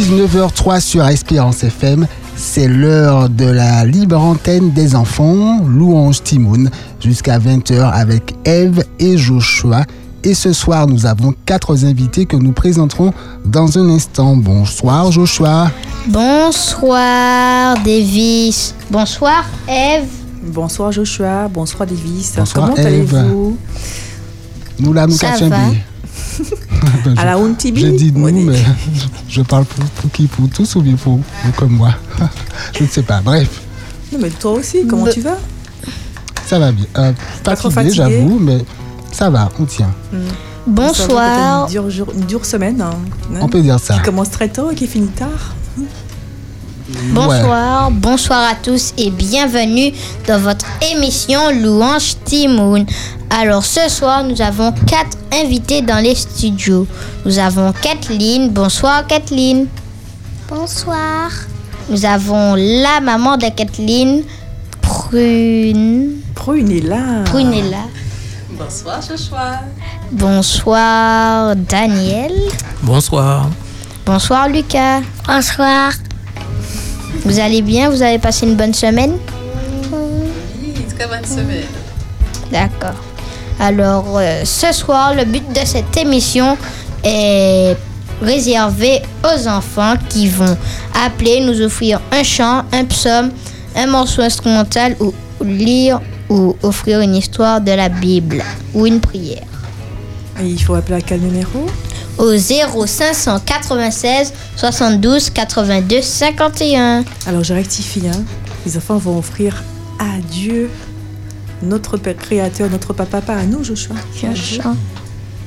19h03 sur Espérance FM. C'est l'heure de la libre antenne des enfants, Louange Timoun, jusqu'à 20h avec Eve et Joshua. Et ce soir, nous avons quatre invités que nous présenterons dans un instant. Bonsoir Joshua. Bonsoir Davis. Bonsoir Eve. Bonsoir Joshua. Bonsoir Davis. Bonsoir, Comment Eve. allez-vous? Nous là, nous Ça cachons va. Ben, À la honte Tibi Je dis nous, mais je parle pour, pour qui? Pour tous ou bien pour, pour comme moi? Je ne sais pas. Bref, Non, mais toi aussi, comment Me- tu vas? Ça va bien. Euh, Pas trop fatigué, fatigué j'avoue, mais ça va, on tient. Va, Bonsoir. peut-être Une dure, jour- une dure semaine. hein, hein, On peut dire ça. Qui commence très tôt et qui finit tard. Bonsoir. Bonsoir à tous et bienvenue dans votre émission Louange Timoun. Alors ce soir, nous avons quatre invités dans les studios. Nous avons Kathleen. Bonsoir Kathleen. Bonsoir. Nous avons la maman de Kathleen, Prune. Prune est là. Prunella. Bonsoir Joshua. Bonsoir Daniel. Bonsoir. Bonsoir Lucas. Bonsoir. Vous allez bien? Vous avez passé une bonne semaine? Oui, très bonne semaine. D'accord. Alors, euh, ce soir, le but de cette émission est réservé aux enfants qui vont appeler, nous offrir un chant, un psaume, un morceau instrumental ou lire ou offrir une histoire de la Bible ou une prière. Et il faut appeler à quel numéro? Au 0596 72 82 51. Alors je rectifie. Hein. Les enfants vont offrir à Dieu, notre Père Créateur, notre Papa, pas à nous, Joshua. J'ai un chant.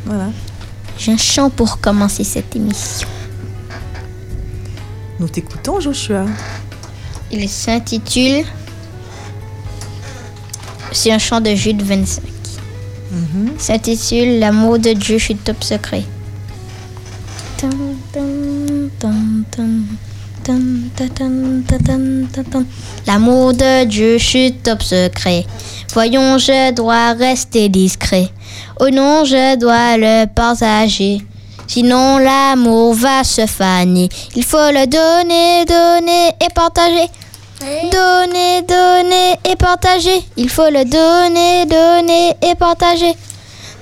Voilà. J'ai un chant pour commencer cette émission. Nous t'écoutons, Joshua. Il s'intitule C'est un chant de Jude 25. Mhm. Il s'intitule L'amour de Dieu chez top secret. L'amour de Dieu top secret. Voyons, je dois rester discret. Oh non, je dois le partager. Sinon, l'amour va se faner. Il faut le donner, donner et partager. Donner, donner et partager. Il faut le donner, donner et partager.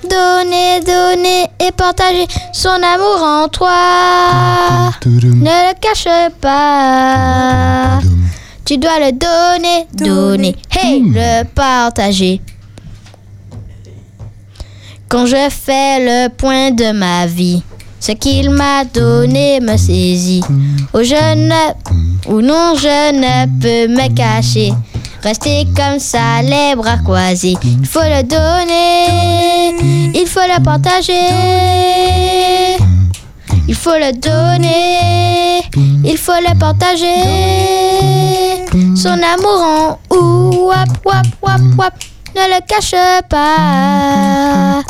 Donner, donner et partager son amour en toi. Ne le cache pas. Tu dois le donner, donner, hey, le partager. Quand je fais le point de ma vie, ce qu'il m'a donné me saisit. Oh, je ne, ou non, je ne peux me cacher. Rester comme ça, les bras croisés. Il faut le donner, il faut le partager. Il faut le donner, il faut le partager. Son amour en ou wap wap wap wap. Ne le cache pas.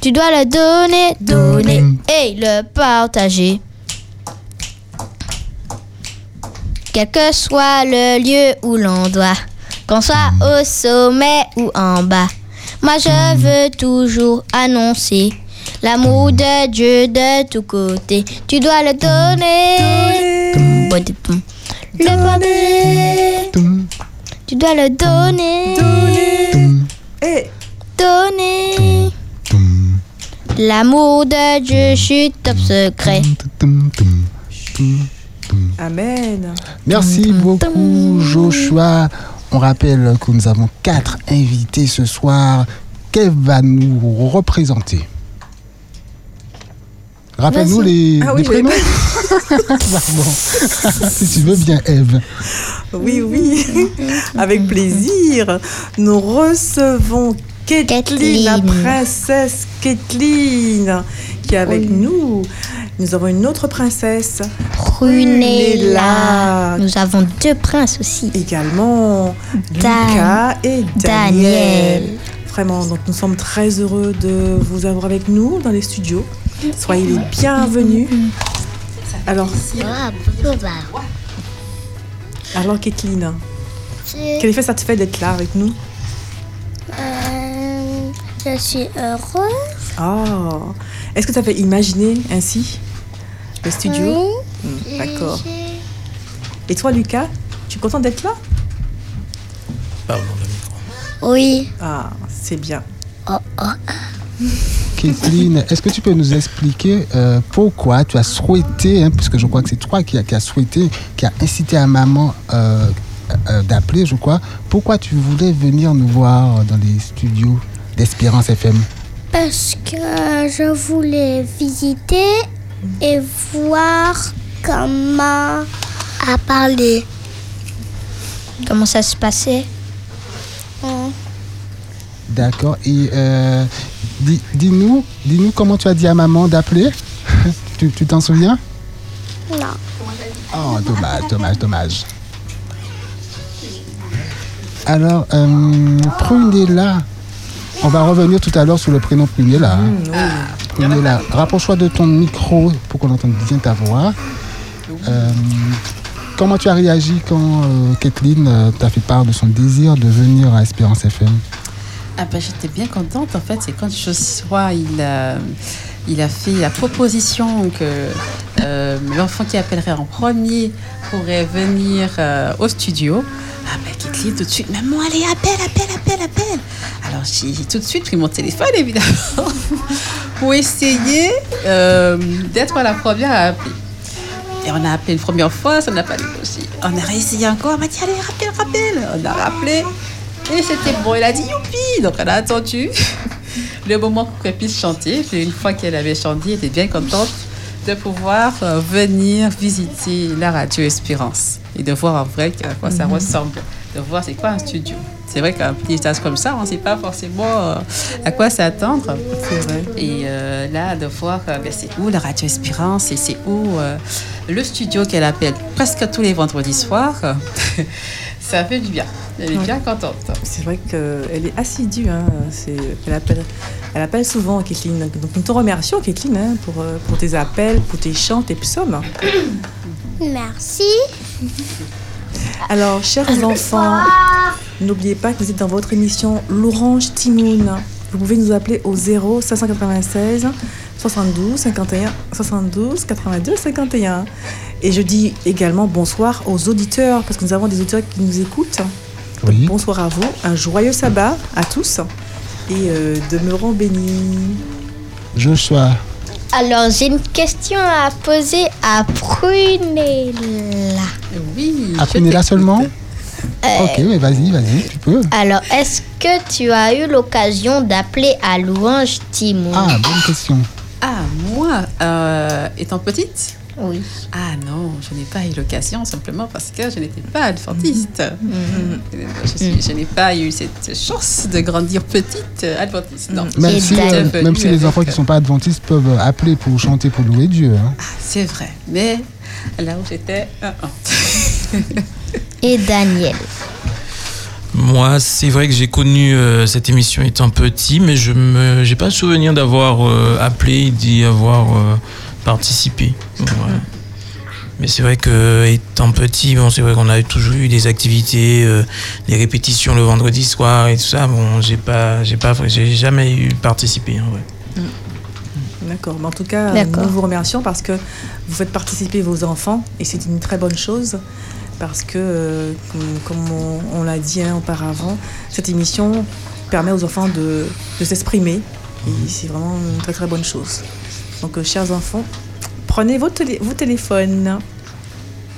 Tu dois le donner, donner et le partager. Quel que soit le lieu où l'on doit, qu'on soit au sommet ou en bas, moi je veux toujours annoncer l'amour de Dieu de tous côtés. Tu dois le donner, le partager. Tu dois le donner, Et donner. L'amour de Dieu, je suis top secret. Amen. Merci beaucoup, Joshua. On rappelle que nous avons quatre invités ce soir. Qu'elle va nous représenter Rappelle-nous les, Ah les oui, prénoms. Pardon. si tu veux bien, Eve. Oui, oui, avec plaisir. Nous recevons Kathleen, la princesse Kathleen, qui est avec Oui. nous. Nous avons une autre princesse Prunella. Nous avons deux princes aussi. également, Dan- Lucas et Daniel. Daniel. Vraiment, donc nous sommes très heureux de vous avoir avec nous dans les studios. Soyez les bienvenus. Alors, alors Kathleen, quel effet ça te fait d'être là avec nous? Euh, je suis heureuse. Oh, est-ce que tu avais imaginé ainsi le studio? Oui. Hmm, D'accord. Et toi, Lucas, tu es content d'être là? Pardon, le micro. Oui. Ah, c'est bien. Kathleen, est-ce que tu peux nous expliquer euh, pourquoi tu as souhaité, hein, puisque je crois que c'est toi qui as qui a souhaité, qui a incité à maman euh, euh, d'appeler, je crois, pourquoi tu voulais venir nous voir dans les studios? d'Espérance FM Parce que je voulais visiter et voir comment à parler. Comment ça se passait Hum, D'accord. Et euh, dis- dis-nous, dis-nous comment tu as dit à maman d'appeler Tu tu t'en souviens Non. Oh, dommage, dommage, dommage. Alors, euh, Prunella, on va revenir tout à l'heure sur le prénom Prunella. hein. Prunella, rapproche-toi de ton micro pour qu'on entende bien ta voix. Euh, comment tu as réagi quand euh, Kathleen euh, t'a fait part de son désir de venir à Espérance FM Ah ben, j'étais bien contente en fait, c'est quand Joshua il a, il a fait la proposition que euh, l'enfant qui appellerait en premier pourrait venir euh, au studio. Ah ben tout de suite, maman allez appelle, appelle, appelle, appelle. Alors j'ai tout de suite pris mon téléphone évidemment pour essayer euh, d'être la première à appeler. Et on a appelé une première fois, ça n'a pas décroché. On a réessayé encore, on m'a dit allez rappelle, rappelle. On a rappelé. Et c'était bon, elle a dit youpi Donc elle a attendu le moment qu'elle puisse chanter. Puis une fois qu'elle avait chanté, elle était bien contente de pouvoir euh, venir visiter la radio Espérance et de voir en vrai à quoi ça ressemble, de voir c'est quoi un studio. C'est vrai qu'un petit stage comme ça, on ne sait pas forcément euh, à quoi s'attendre. Et euh, là, de voir ben, c'est où la radio Espérance et c'est où euh, le studio qu'elle appelle presque tous les vendredis soirs, ça fait du bien. Elle est Ouais. bien contente. C'est vrai qu'elle est assidue. Hein. Elle, appelle, elle appelle souvent, Kathleen. Donc nous te remercions, Kathleen, hein, pour, euh, pour tes appels, pour tes chants, tes psaumes. Merci. Alors, chers enfants, n'oubliez pas que vous êtes dans votre émission L'Orange Timoun. Vous pouvez nous appeler au 0 596 72 51 72 82 51. Et je dis également bonsoir aux auditeurs, parce que nous avons des auditeurs qui nous écoutent. Oui. Bonsoir à vous, un joyeux sabbat à tous et euh, demeurons bénis. Joshua, Alors, j'ai une question à poser à Prunella. Oui. à Prunella seulement Euh, Ok, mais vas-y, vas-y, tu peux. Alors, est-ce que tu as eu l'occasion d'appeler à Louange Timon? Ah, bonne question. Ah, moi, euh, étant petite Oui. Ah non, je n'ai pas eu l'occasion simplement parce que je n'étais pas adventiste. Mhm. Je, n'ai pas eu cette chance de grandir petite adventiste. Non. Même si, euh, même si les enfants qui ne sont pas adventistes peuvent appeler pour chanter, pour louer Dieu. hein. C'est vrai, mais là où j'étais. Et Daniel. Moi, c'est vrai que j'ai connu euh, cette émission étant petit, mais je me, j'ai pas le souvenir d'avoir euh, appelé, d'y avoir euh, participé. Mais c'est vrai que étant petit, bon, c'est vrai qu'on a toujours eu des activités, euh, des répétitions le vendredi soir et tout ça. Bon, j'ai pas, j'ai pas, j'ai jamais eu participé. en vrai. D'accord. Mais en tout cas, D'accord. nous vous remercions parce que vous faites participer vos enfants et c'est une très bonne chose parce que, euh, comme, on, on l'a dit hein, auparavant, cette émission permet aux enfants de, de s'exprimer et c'est vraiment une très très bonne chose. Donc, euh, chers enfants, prenez vos, télé- vos téléphones.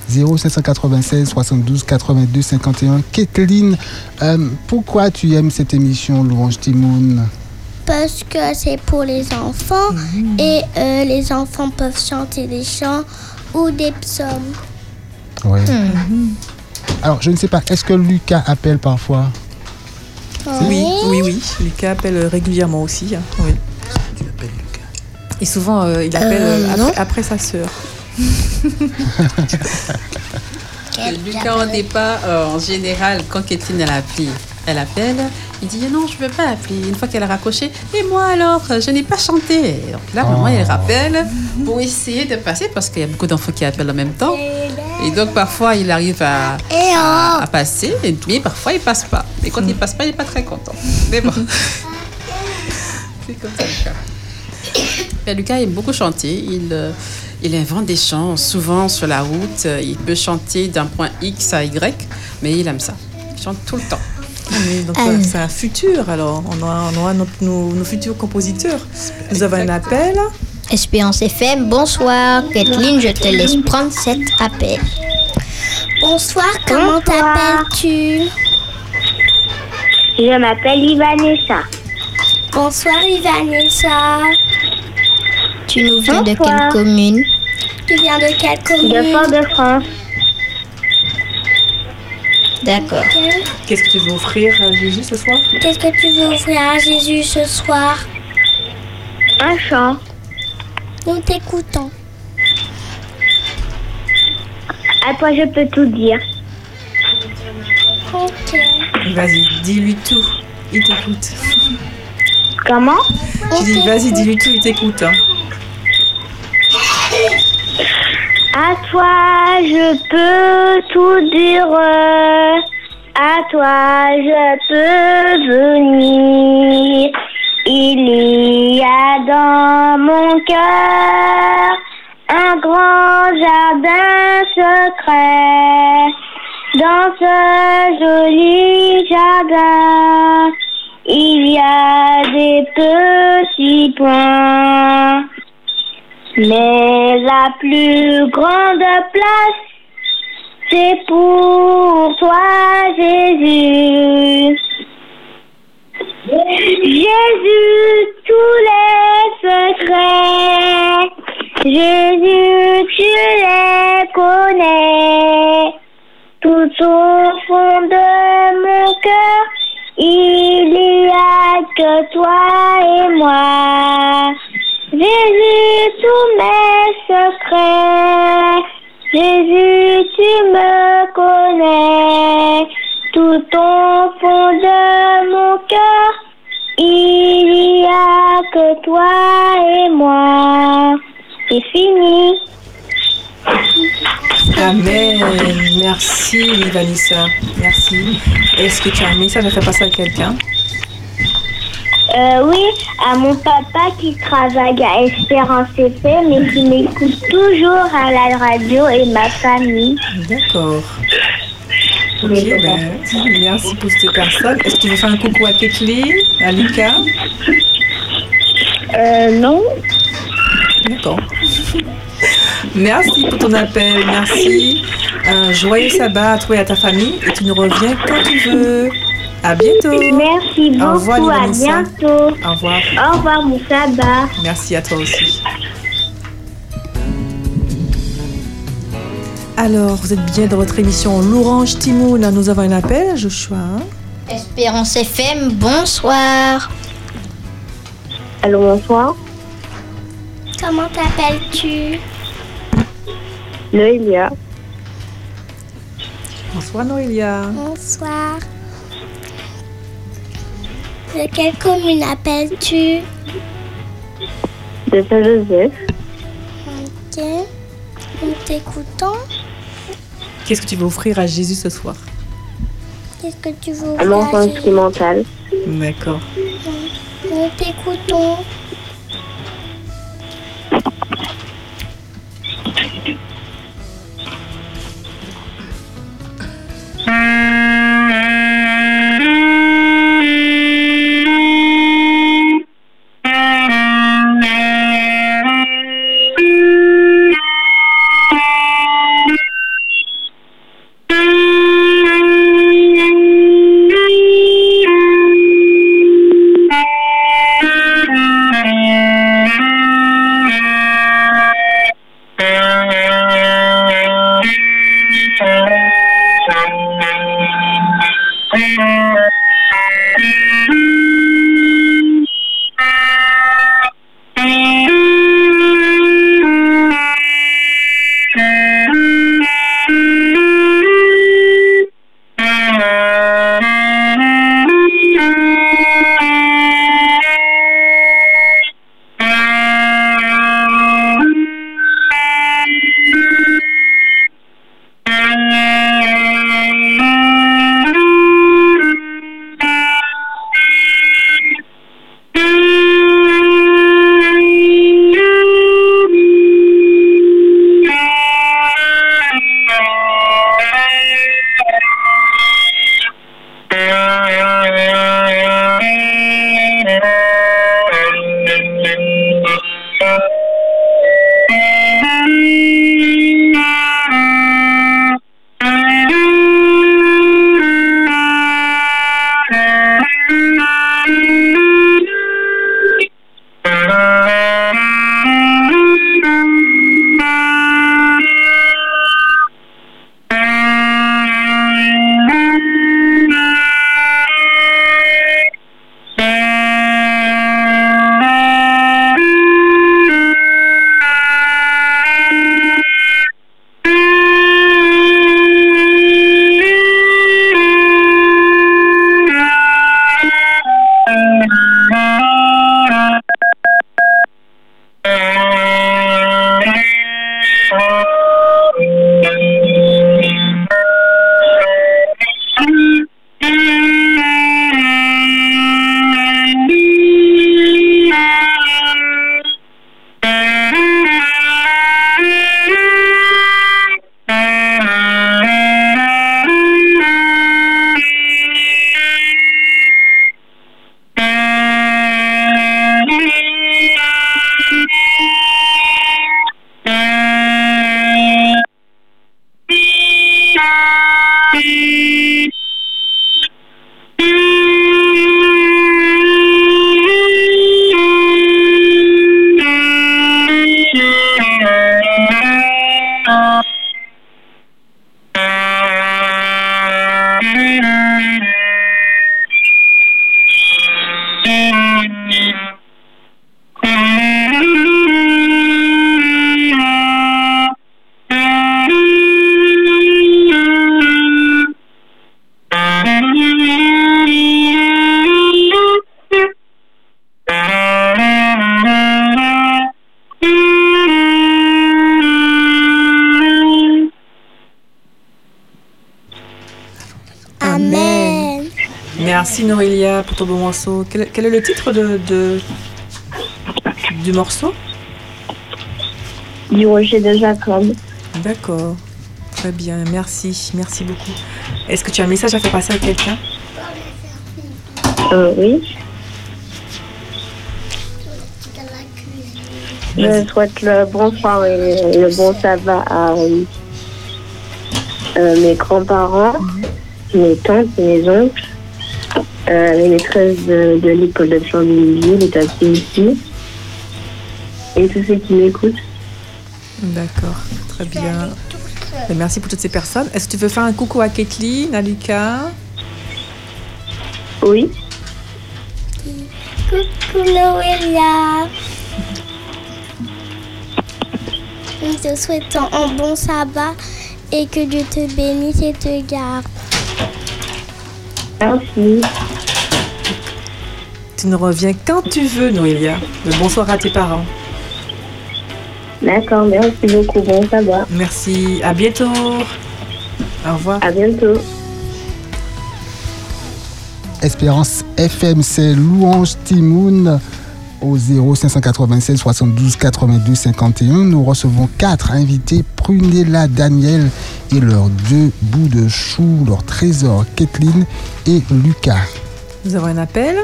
0796 72 82 51. Kathleen, euh, pourquoi tu aimes cette émission Louange Timoun? Parce que c'est pour les enfants et euh, les enfants peuvent chanter des chants ou des psaumes. Ouais. Alors, je ne sais pas, est-ce que Lucas appelle parfois? Oui, oui, oui. Lucas appelle régulièrement aussi. hein, Oui. Tu appelles Lucas. Et souvent, euh, il appelle Euh, euh, après, après sa sœur. Lucas, au départ, euh, en général, quand Kathleen elle appelle, elle appelle, il dit non, je ne veux pas appeler. Une fois qu'elle a raccroché, et moi alors, euh, je n'ai pas chanté. Donc là, maman, Oh. elle rappelle pour essayer de passer parce qu'il y a beaucoup d'enfants qui appellent en même temps. Et donc, parfois, il arrive à, à, à passer, et- mais parfois, il passe pas. Et quand il passe pas, il n'est pas très content. Mais bon. C'est comme ça, Lucas. Et Lucas aime beaucoup chanter. Il, euh, Il invente des chants, souvent sur la route. Il peut chanter d'un point X à Y, mais il aime ça. Il chante tout le temps. Oui, donc Ah. ça- c'est un futur alors. On aura, on aura notre- nos, nos futurs compositeurs. Nous avons un appel. Espérance FM, bonsoir. Kathleen, je te laisse prendre cet appel. Bonsoir, comment t'appelles-tu? Je m'appelle Ivanessa. Bonsoir, Ivanessa. Tu nous viens de quelle commune? Tu viens de quelle De commune Fort-de-France. D'accord. Qu'est-ce que tu veux offrir à Jésus ce soir? Qu'est-ce que tu veux offrir à Jésus ce soir? Un chant. Nous t'écoutons. À toi, je peux tout dire. Ok. Vas-y, dis-lui tout. Il t'écoute. Comment? Tu dis, vas-y, dis-lui tout, il t'écoute. hein. À toi, je peux tout dire. À toi, je peux venir. Il y a dans mon cœur un grand jardin secret. Dans ce joli jardin, il y a des petits points. Mais la plus grande place, c'est pour toi, Jésus. Jésus, tous les secrets, Jésus, tu les connais. Tout au fond de mon cœur, il y a que toi et moi. Jésus, tous mes secrets. Jésus, tu me connais. Tout au fond de mon cœur, il y a que toi et moi. C'est fini. Amen. Merci, Vanessa. Merci. Est-ce que tu as un message à faire passer à quelqu'un Euh, oui, à mon papa qui travaille à Espérance FM mais qui m'écoute toujours à la radio et ma famille. D'accord. Ok, ben, merci pour ces personnes. Est-ce que tu veux faire un coucou à Kathleen, à Lucas Euh, non. D'accord. Merci pour ton appel, merci. Un joyeux sabbat à toi et à ta famille et tu nous reviens quand tu veux. À bientôt. Merci Au revoir, beaucoup, à bientôt. Au revoir. Au revoir, mon sabbat. Merci à toi aussi. Alors, vous êtes bien dans votre émission L'Orange Timoun. Nous avons un appel, Joshua. hein Espérance FM, bonsoir. Allô, bonsoir. Comment t'appelles-tu? Noélia. Bonsoir Noélia. Bonsoir. De quelle commune appelles-tu? De Saint-Joseph. Ok. Nous t'écoutons. Qu'est-ce que tu veux offrir à Jésus ce soir? Qu'est-ce que tu veux Un offrir à enfant instrumental. D'accord. Nous t'écoutons. Norélia pour ton bon morceau. Quel, quel est le titre de, de- du morceau? Du rocher de Jacob. D'accord. Très bien, merci. Merci beaucoup. Est-ce que tu as un message à faire passer à quelqu'un? Euh, oui. Je souhaite le bonsoir et le bon sabbat à euh, mes grands-parents, mes tantes et mes oncles, euh, les maîtresses de, de l'école de Chambéry, les taxis ici, et tous ceux qui m'écoutent. D'accord, très bien. Et merci pour toutes ces personnes. Est-ce que tu veux faire un coucou à Kathleen, à Lucas? Oui. Coucou Noélia. Nous te souhaitons un bon sabbat et que Dieu te bénisse et te garde. Merci. Tu nous reviens quand tu veux, Noélia. Le bonsoir à tes parents. D'accord, merci beaucoup. Bon sabbat. Merci, à bientôt. Au revoir. À bientôt. Espérance FM, c'est Louange Timoun au 0596 72 82 51. Nous recevons quatre invités, Prunella, Daniel et leurs deux bouts de chou, leur trésor, Kathleen et Lucas. Nous avons un appel.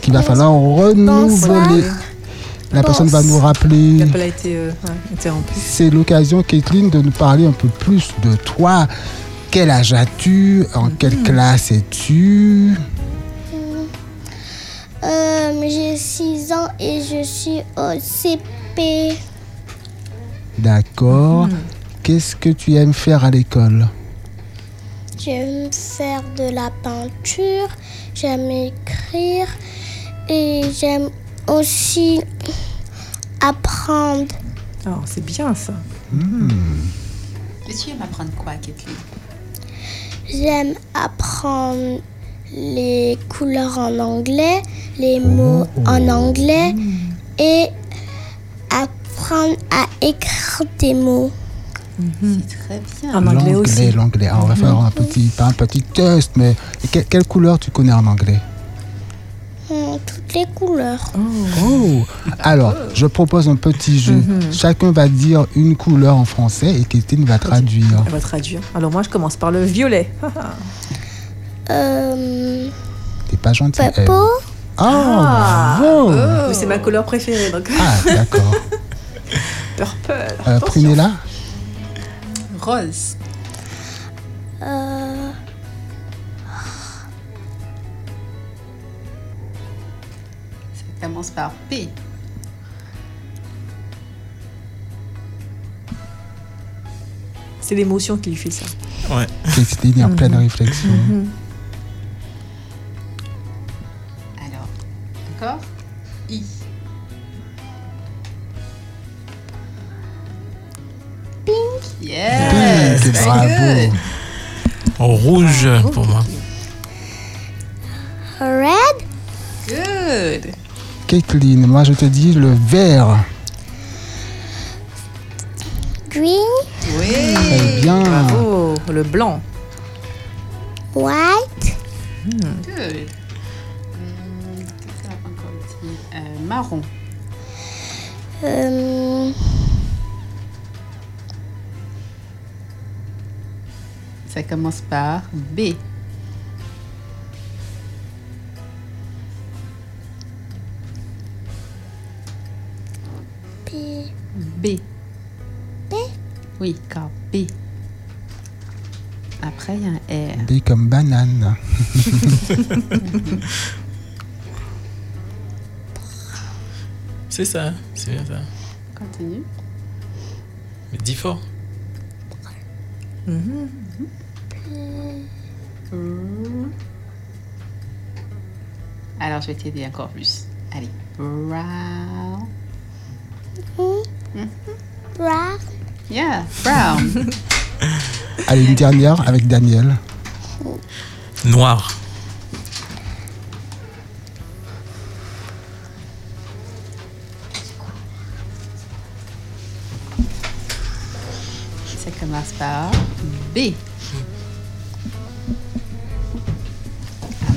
Qu'il va falloir renouveler. La personne va nous rappeler. L'appel a été euh, interrompu. C'est l'occasion, Kathleen, de nous parler un peu plus de toi. Quel âge as-tu? En quelle classe es-tu? Euh, J'ai 6 ans et je suis au CP. D'accord. Qu'est-ce que tu aimes faire à l'école? J'aime faire de la peinture, j'aime écrire et j'aime aussi apprendre. Oh, c'est bien ça. Et tu aimes apprendre quoi, Kathleen J'aime apprendre les couleurs en anglais, les mots en anglais et apprendre à écrire des mots. C'est très bien. En anglais L'anglais, aussi. l'anglais. Ah, on va faire un petit, pas un petit test, mais que- quelle couleur tu connais en anglais Hmm, toutes les couleurs. Oh Alors, je propose un petit jeu. Chacun va dire une couleur en français et Christine va traduire. Elle va traduire. Alors moi, je commence par le violet. Euh, T'es pas gentil. Purple, Oh, bravo Mais c'est ma couleur préférée, donc Ah, d'accord. purple. Euh, Attention. Rose. euh, Ça commence par P. C'est l'émotion qui lui fait ça. Ouais. Est en pleine réflexion. Alors, d'accord I. Pink? Yes. Bravo. good. Rouge pour moi. red, Good. Kathleen, moi je te dis le vert. green, Oui. Très bien. Bravo. Le blanc. white, Good. Hum, Qu'est-ce qu'on a encore dit Euh, Marron. euh, Ça commence par B. B. B, Oui, car B. Après, il y a un R. B comme banane. C'est ça, c'est bien ça. Continue. Mais dis fort. Alors, je vais t'aider encore plus. Allez. Brown. brown, Yeah, brown. Allez, une dernière avec Daniel. Noir. Ça commence par B.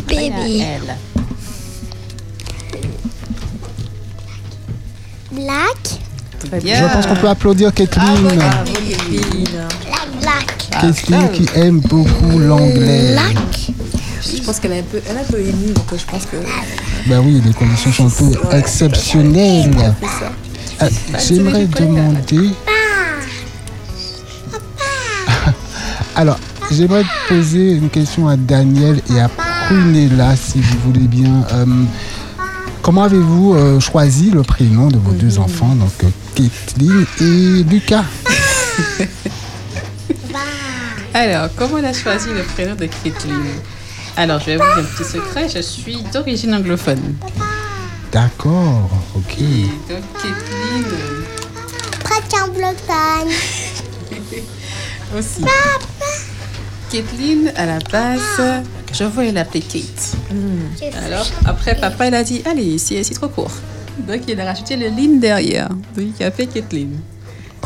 bébé. Elle. Black. Très bien. Je pense qu'on peut applaudir Kathleen. Bravo, Kathleen. Black. Kathleen qui aime beaucoup l'anglais. Black. Je pense qu'elle est un peu, elle est un peu émue, donc je pense que Ben oui, les conditions sont un peu exceptionnelles. ça. Euh, J'aimerais demander. Alors, j'aimerais poser une question à Daniel et à Prunella, si vous voulez bien. Euh, comment avez-vous euh, choisi le prénom de vos deux enfants, donc euh, Kathleen et Lucas? Alors, comment on a choisi le prénom de Kathleen? Alors, je vais vous dire un petit secret. Je suis d'origine anglophone. D'accord, ok. Et donc, Kathleen Prête en Bretagne. aussi. Kathleen, à la base, je voulais l'appeler Kate. Alors, après, papa, il a dit Allez, c'est c'est trop court. Donc, il a rajouté le ligne derrière. Donc, il a fait Kathleen.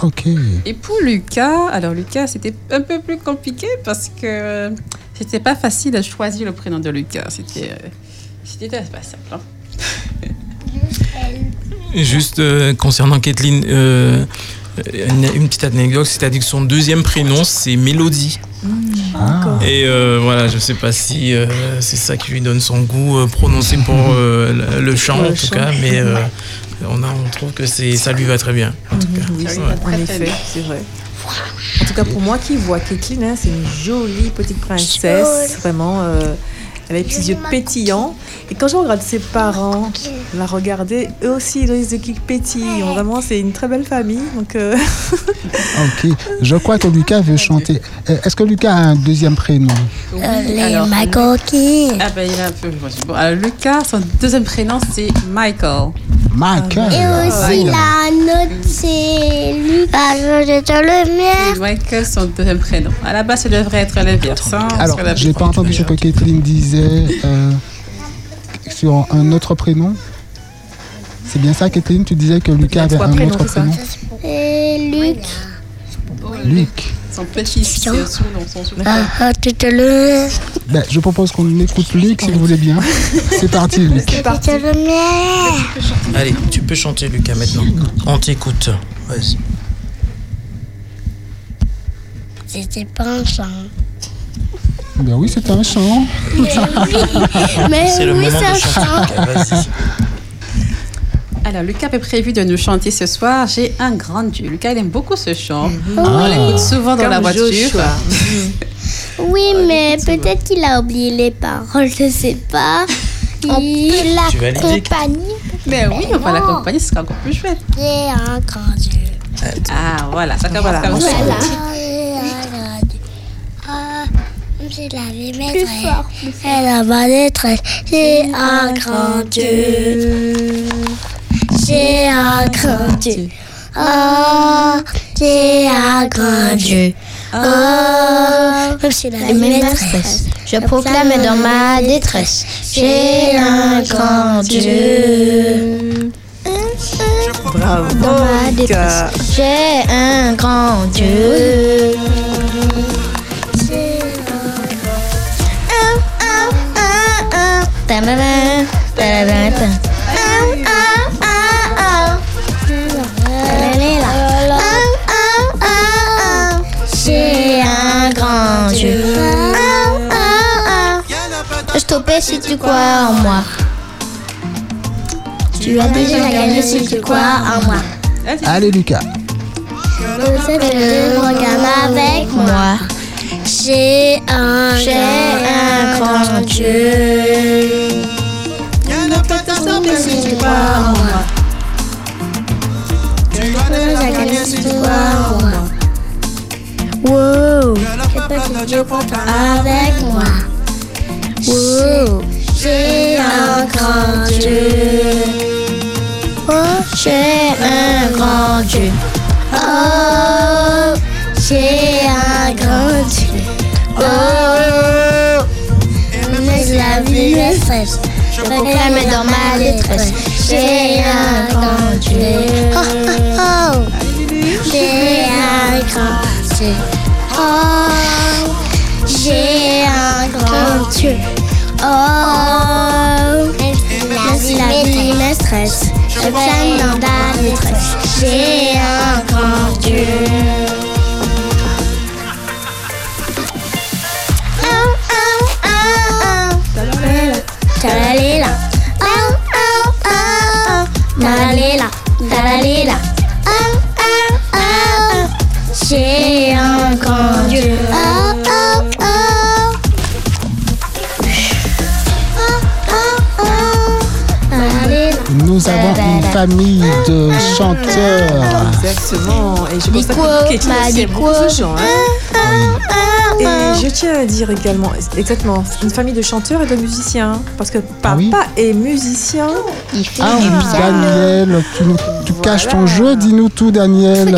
Ok. Et pour Lucas, alors Lucas, c'était un peu plus compliqué parce que c'était pas facile de choisir le prénom de Lucas. C'était euh, c'était pas simple. hein. Juste euh, concernant Kathleen, euh, une, une petite anecdote, c'est-à-dire que son deuxième prénom, c'est Mélodie. Ah, Et euh, voilà, je sais pas si euh, c'est ça qui lui donne son goût euh, prononcé pour euh, le, le chant, en tout cas, mais euh, on, a, on trouve que c'est, ça lui va très bien. En tout cas. Oui, en effet, bien. c'est vrai. En tout cas, pour moi qui vois Kathleen, hein, c'est une jolie petite princesse. Vraiment, euh, elle a les petits yeux pétillants. Et quand je regarde ses parents la regarder, eux aussi, ils ont les yeux qui pétillent. Vraiment, c'est une très belle famille. Donc, euh, ok. Je crois que Lucas veut chanter. Euh, Est-ce que Lucas a un deuxième prénom? Oui, Les alors. Ah ben il a un peu. Bon, alors Lucas, son deuxième prénom c'est Michael. Michael. Et aussi, la note, c'est Luc. Ah, je te le Et mets. Michael, son deuxième prénom. À la base, ça devrait être l'inverse. hein, parce Alors, la- j'ai pas entendu ce que Kathleen disait euh, sur un autre prénom. C'est bien ça, Kathleen? Tu disais que Lucas avait un prénoms, autre c'est prénom Et Luc. Luc. Son son. Ah, ah, Ben, je propose qu'on écoute Luc si vous voulez bien. C'est parti, Luc. Allez, tu peux chanter, Lucas, maintenant. On t'écoute. Vas-y. C'était pas un chant. Ben oui, c'est un chant. Mais C'est le oui, moment c'est un de chanter, chant. Alors, Lucas avait prévu de nous chanter ce soir. J'ai un grand Dieu. Lucas, il aime beaucoup ce chant. On Ah. l'écoute souvent dans la voiture. Oui, mais peut-être qu'il a oublié les paroles, je sais pas. Il l'accompagne. Ben oui, on va l'accompagner, ce sera encore plus chouette. J'ai un grand Dieu. Ah, voilà, ça commence comme ça. Voilà. J'ai un grand Dieu. Ah, j'ai la vie maîtresse. Elle a ma détresse. J'ai un grand Dieu. J'ai un grand Dieu. Oh, j'ai un grand Dieu. Oh, même si la maîtresse. Je proclame dans ma détresse. J'ai un grand Dieu. Bravo, ma Lucas. J'ai un grand Dieu. Si tu crois en moi. Tu as déjà gagné si tu crois en moi. Allez, Lucas. Regarde avec moi. J'ai un, J'ai un grand Dieu. Si tu crois en moi. Tu as déjà gagné si tu crois en moi. Wow. Je peux avec moi. Wow. J'ai un grand Dieu. Oh, J'ai un grand Dieu. Oh, j'ai un grand Dieu. Oh, mais la vie me stresse. Je proclame dans ma détresse. J'ai un grand Dieu. Oh, oh, oh. J'ai un grand Dieu. Oh, j'ai oh, la vie, maîtresse, je plane dans ma maîtresse. Famille de chanteurs. Exactement. Et je quoi que Katie Bah, aime beaucoup hein. Et je tiens à dire également, exactement, une famille de chanteurs et de musiciens. Parce que papa Ah oui est musicien. Il fait Ah. Daniel, tu caches ton jeu, dis-nous tout, Daniel.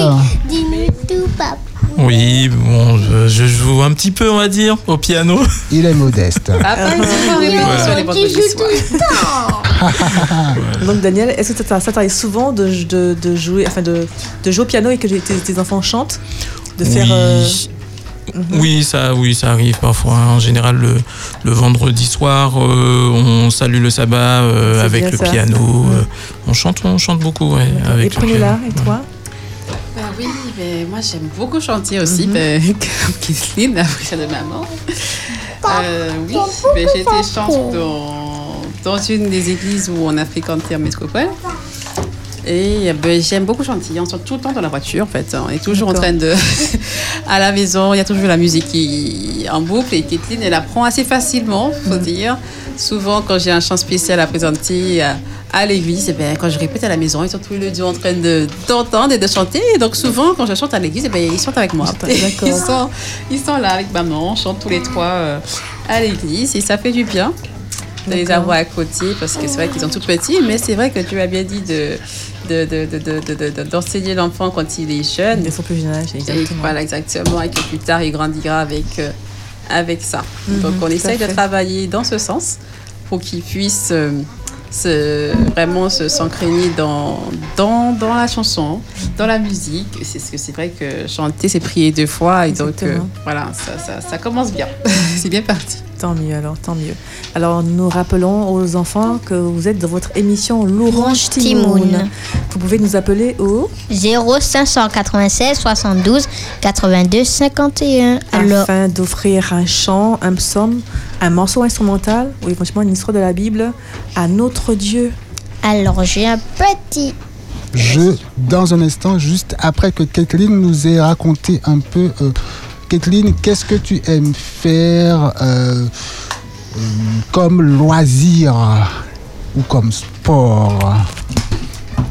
Dis-nous tout, papa. Oui, bon, je, je joue un petit peu, on va dire, au piano. Il est modeste. Papa, il se fait répétition Voilà. les vendredis soirs. Donc Daniel, est-ce que ça, t'arrive souvent de, de, de jouer, enfin de, de jouer au piano et que tes, tes enfants chantent? De faire. oui. euh, Oui, ça, oui, ça arrive parfois. En général, le, le vendredi soir, euh, on salue le sabbat euh, avec le ça. piano. euh, on chante, on chante beaucoup, ouais, et avec le Prunella, et toi? Bah oui, mais moi j'aime beaucoup chanter aussi, Mhm. ben, comme Kathleen, la frère de maman. Euh, oui, ben, j'ai été chante dans, dans une des églises où on a fréquenté en métropole. Et ben, j'aime beaucoup chanter. On chante tout le temps dans la voiture, en fait. On est toujours en train de. à la maison, il y a toujours la musique qui en boucle. Et Kathleen, elle apprend assez facilement, faut dire. Souvent, quand j'ai un chant spécial à présenter à, à l'église, eh quand je répète à la maison, ils sont tous les deux en train de- d'entendre et de chanter. Et donc, souvent, quand je chante à l'église, eh ben, ils chantent avec moi. Ils sont, ils sont là avec maman, on chante tous les trois euh, à l'église et ça fait du bien de les avoir à côté parce que c'est vrai qu'ils sont tout petits, mais c'est vrai que tu as bien dit de de- de- de- de- de- de- d'enseigner l'enfant quand il est jeune. Ils sont plus jeunes âge, Et exactement. voilà, exactement, et que plus tard, il grandira avec, euh, avec ça. Donc, Mhm, on tout à essaye de travailler dans ce sens pour qu'il puisse euh, se, vraiment se s'entraîner dans, dans, dans la chanson, dans la musique. C'est ce que c'est vrai que chanter, c'est prier deux fois. Et donc, euh, voilà, ça, ça, ça commence bien. c'est bien parti. Tant mieux alors, tant mieux. Alors nous rappelons aux enfants que vous êtes dans votre émission L'Orange Timoun. Timoun. Vous pouvez nous appeler au 0596 72 82 51. Alors, afin d'offrir un chant, un psaume, un morceau instrumental ou éventuellement une histoire de la Bible à notre Dieu. alors j'ai un petit. Je, dans un instant, juste après que Kathleen nous ait raconté un peu. euh, Kathleen, qu'est-ce que tu aimes faire euh, euh, comme loisir ou comme sport?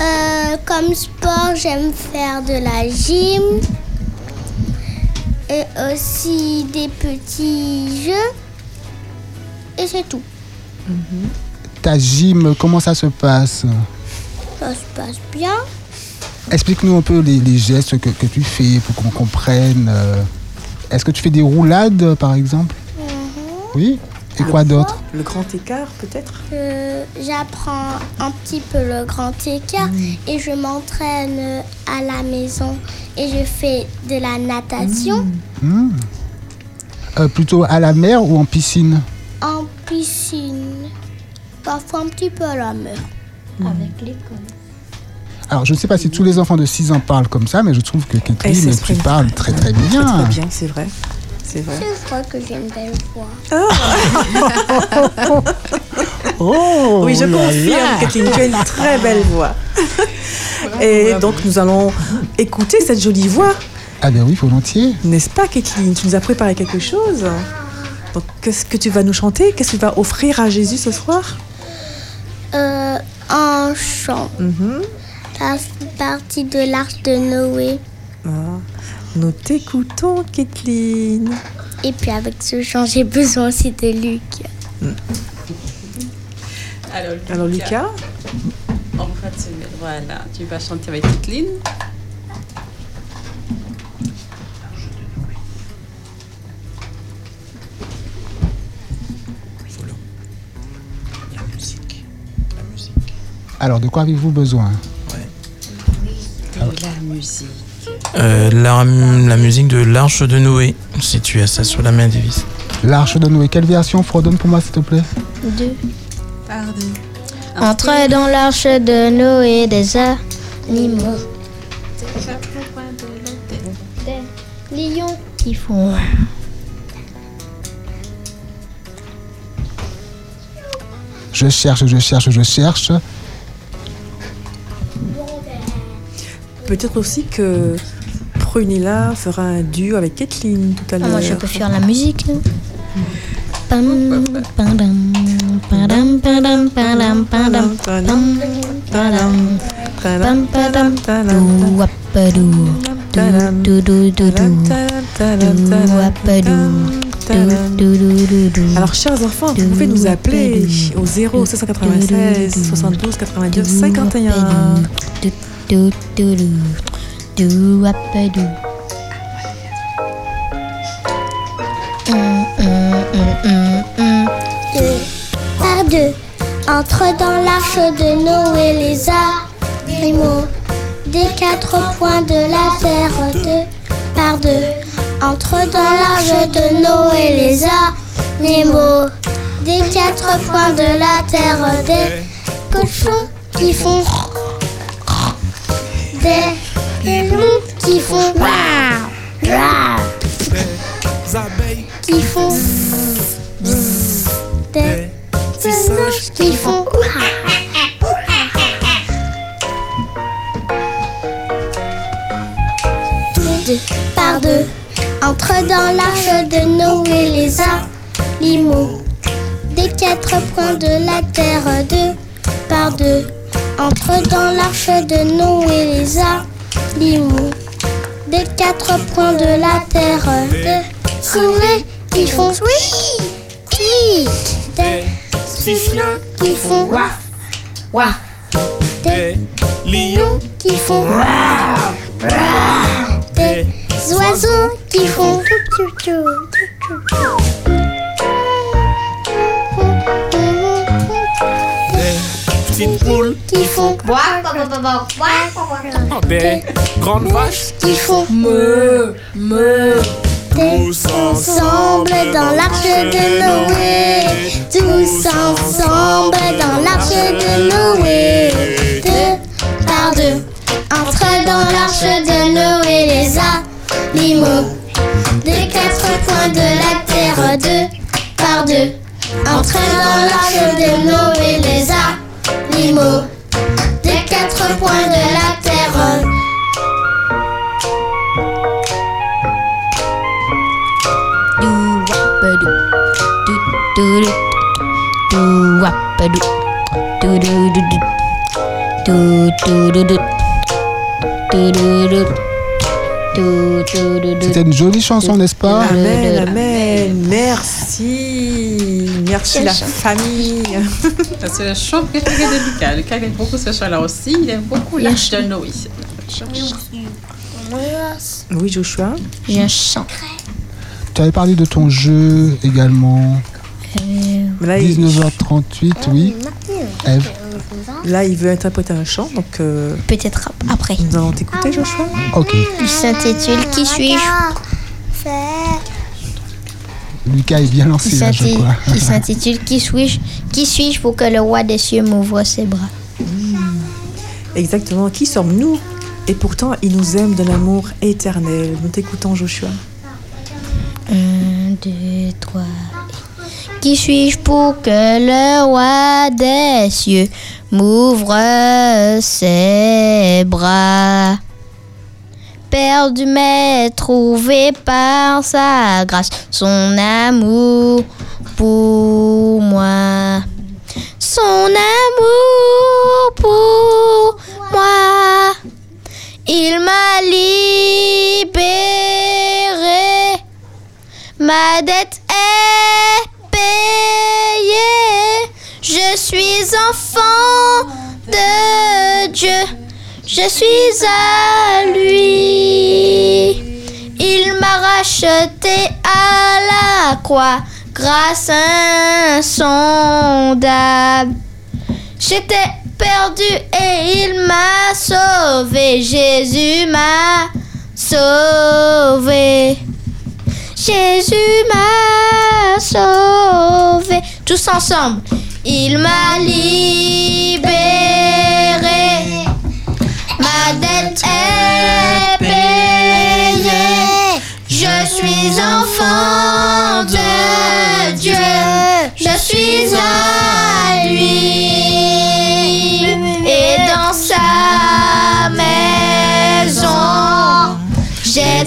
Euh, comme sport, j'aime faire de la gym et aussi des petits jeux. Et c'est tout. Ta gym, comment ça se passe? Ça se passe bien. Explique-nous un peu les, les gestes que, que tu fais pour qu'on comprenne. euh. Est-ce que tu fais des roulades, par exemple? Oui Et quoi d'autre? Le grand écart peut-être? Euh, J'apprends un petit peu le grand écart et je m'entraîne à la maison et je fais de la natation Hmm. Euh, Plutôt à la mer ou en piscine? En piscine. Parfois un petit peu à la mer. Avec l'école. Alors, je ne sais pas si tous les enfants de 6 ans parlent comme ça, mais je trouve que Kathleen, tu s'exprime parles très très bien. très bien, c'est vrai. C'est vrai. Je crois que j'ai une belle voix. Oh Oui, je confirme. Kathleen, tu as une très belle voix. Et donc nous allons écouter cette jolie voix, Ah ben oui, volontiers. n'est-ce pas Kathleen? Tu nous as préparé quelque chose? Donc qu'est-ce que tu vas nous chanter? Qu'est-ce que tu vas offrir à Jésus ce soir? Euh, un chant. Mhm. Ça fait partie de l'arche de Noé. Ah, Nous t'écoutons Kathleen. Et puis avec ce chant, j'ai besoin aussi de Luc. Alors, Alors Lucas, On va te mettre- voilà, tu vas chanter avec Kathleen. Alors, de quoi avez-vous besoin? De la musique. Euh, la, la musique de l'Arche de Noé, si tu as ça sur la main, Davis. L'arche de Noé. Quelle version fredonne pour moi, s'il te plaît? Deux. Pardon. Entre dans l'arche de Noé des animaux. Des lions qui font. Je cherche, je cherche, je cherche. Peut-être aussi que Prunilla fera un duo avec Kathleen tout à Ah, l'heure. moi, je peux faire la musique. Alors, chers enfants, vous pouvez nous appeler au 0 796 72 89 51. Wapadou. Hum, hum, hum, hum, hum. deux par deux. Entre dans l'arche de Noé les animaux des quatre points de la terre deux par deux. Entre dans l'arche de Noé les animaux des quatre points de la terre des cochons qui font des loups qui font Des abeilles, qui font des petits singes, qui font deux par deux. Entre dans l'arche de Noé les animaux des quatre points de la terre deux par deux. Entre dans l'arche de Noé les animaux. Des quatre points de la terre. Deux souris qui font oui, qui des qui font waf, des lions, qui font waf, des oiseaux qui font tchou, tchou, tchou, tchou, qui font des grandes vaches, qui font me, me. tous Ensemble dans l'arche de Noé, tous ensemble dans l'arche de Noé, deux par deux. Entre dans l'arche de Noé les animaux des quatre coins de la terre, deux par deux. Entre dans l'arche de Noé les animaux coins de la terre. C'était une jolie chanson, n'est-ce pas Amen, amen. Merci. Merci la famille. C'est le chant préféré de Lucas. Lucas aime beaucoup ce chant-là aussi. Il aime beaucoup l'arche de Noé. Oui, Joshua. J'ai un chant. Tu avais parlé de ton jeu également. Euh, Là, il, 19h38, oui. Eve. là, il veut interpréter un chant, donc euh, Peut-être ap- après. nous allons t'écouter, Joshua. Ok. Il s'intitule Qui suis-je Lucas est bien lancé là, je s'inti- crois. il s'intitule Qui suis-je? Qui suis-je pour que le roi des cieux m'ouvre ses bras? Exactement. Qui sommes-nous? Et pourtant, il nous aime d'un amour éternel. Nous t'écoutons, Joshua. Un, deux, trois. Qui suis-je pour que le roi des cieux m'ouvre ses bras? Perdu mais trouvé par sa grâce, son amour pour moi. Son amour pour moi. Il m'a libéré. Ma dette est payée. Je suis enfant de Dieu. Je suis à lui. Il m'a racheté à la croix grâce insondable. J'étais perdu et il m'a sauvé. Jésus m'a sauvé. Jésus m'a sauvé. Tous ensemble. Il m'a libéré.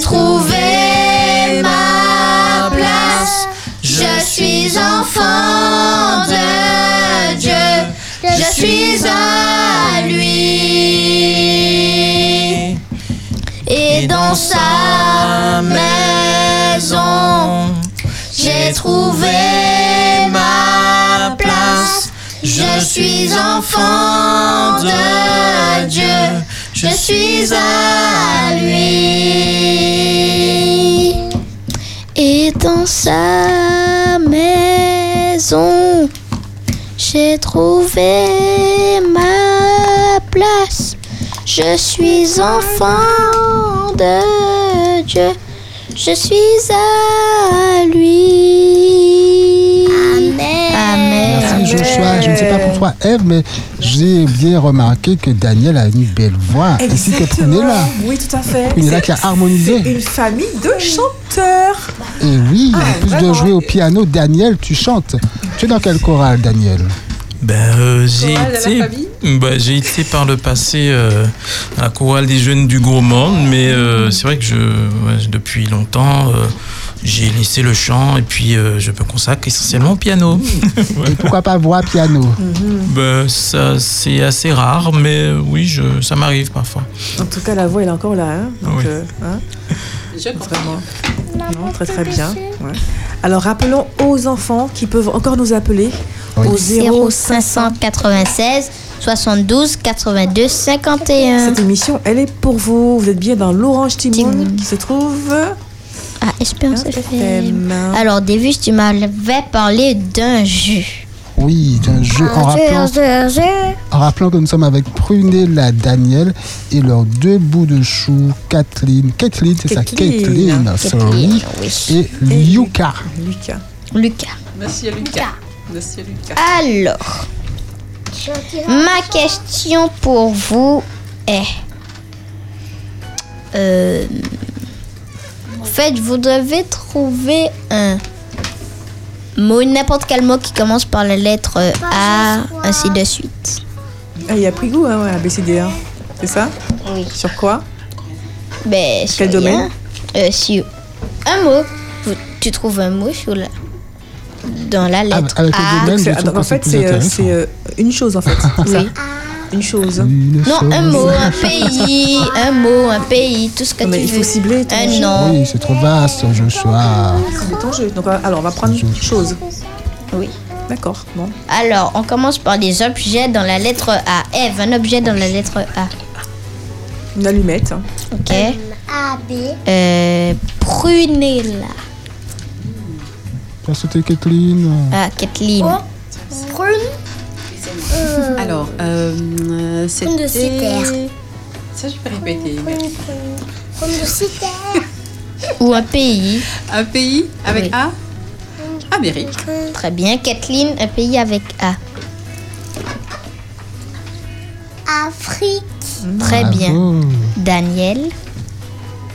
Trouvé ma place. Je suis enfant de Dieu. Je suis à lui. Et dans sa maison, j'ai trouvé ma place. Je suis enfant de Dieu. Je suis à lui. Et dans sa maison, j'ai trouvé ma place. Je suis enfant de Dieu. Je suis à lui. Amen. Merci Joshua. Je ne sais pas pour toi, Eve, mais j'ai bien remarqué que Daniel a une belle voix. Ainsi que Prunella. Oui, tout à fait. Prunella qui a harmonisé. Une famille de chanteurs. Et oui, Ah, en plus de jouer au piano, Daniel, tu chantes. Tu es dans quel choral, Daniel? Ben, euh, j'ai Chorale été, ben, j'ai été par le passé euh, à la chorale des jeunes du Gourmand, mais euh, c'est vrai que je, ouais, depuis longtemps, euh, j'ai laissé le chant et puis euh, je me consacre essentiellement au piano. Et pourquoi pas voix piano? Ben, ça, c'est assez rare, mais euh, oui, je, ça m'arrive parfois. En tout cas, la voix, elle est encore là. Hein Donc, Oui. euh, hein, Je comprends. vraiment. Non, très très bien. Ouais. Alors, rappelons aux enfants qui peuvent encore nous appeler Oui. au 0 0596 72 82 51. Cette émission, elle est pour vous. Vous êtes bien dans l'Orange Timon Timon. qui se trouve Ah, Espérance FM. FM. Alors, début, tu m'avais parlé d'un jus. Oui, d'un jeu en rappelant, en rappelant que nous sommes avec Prunella, Daniel et leurs deux bouts de chou, Kathleen. Kathleen, c'est ça, Kathleen. Sorry. oui. Et Yuka. Lucas. Lucas. Monsieur Lucas. Monsieur Lucas. Alors, ma question pour vous est... Euh, fait, vous devez trouver un mot, n'importe quel mot qui commence par la lettre A, ainsi de suite. Ah, il a pris goût, hein, ouais, ABCD1. C'est ça? Oui. Sur quoi? Ben, sur Quel domaine? rien. Euh, sur un mot. Vous- Tu trouves un mot sur la... dans la lettre avec le A. domaine, En fait, c'est euh, euh, une chose, en fait. Oui. Une chose. Une Non, un mot, un pays, un mot, un pays, tout ce que Non, mais tu il faut cibler ton Un jeu. nom. Oui, c'est trop vaste, Joshua. Cibler ton jeu. Donc, euh, alors, on va prendre Chose. chose. Oui. D'accord. Bon. Alors, on commence par des objets dans la lettre A. Eve, un objet dans la lettre A. Une allumette. Ok. A, B. Euh, Prunella. Tu as sauté Kathleen Ah, Kathleen. Prune. Euh, Alors, euh, c'était... de citerre. Ça, je peux répéter. Prune de citerre. Ou un pays. Un pays avec Oui. A Amérique. Très bien. Kathleen, un pays avec A. Afrique. Très bien. Daniel,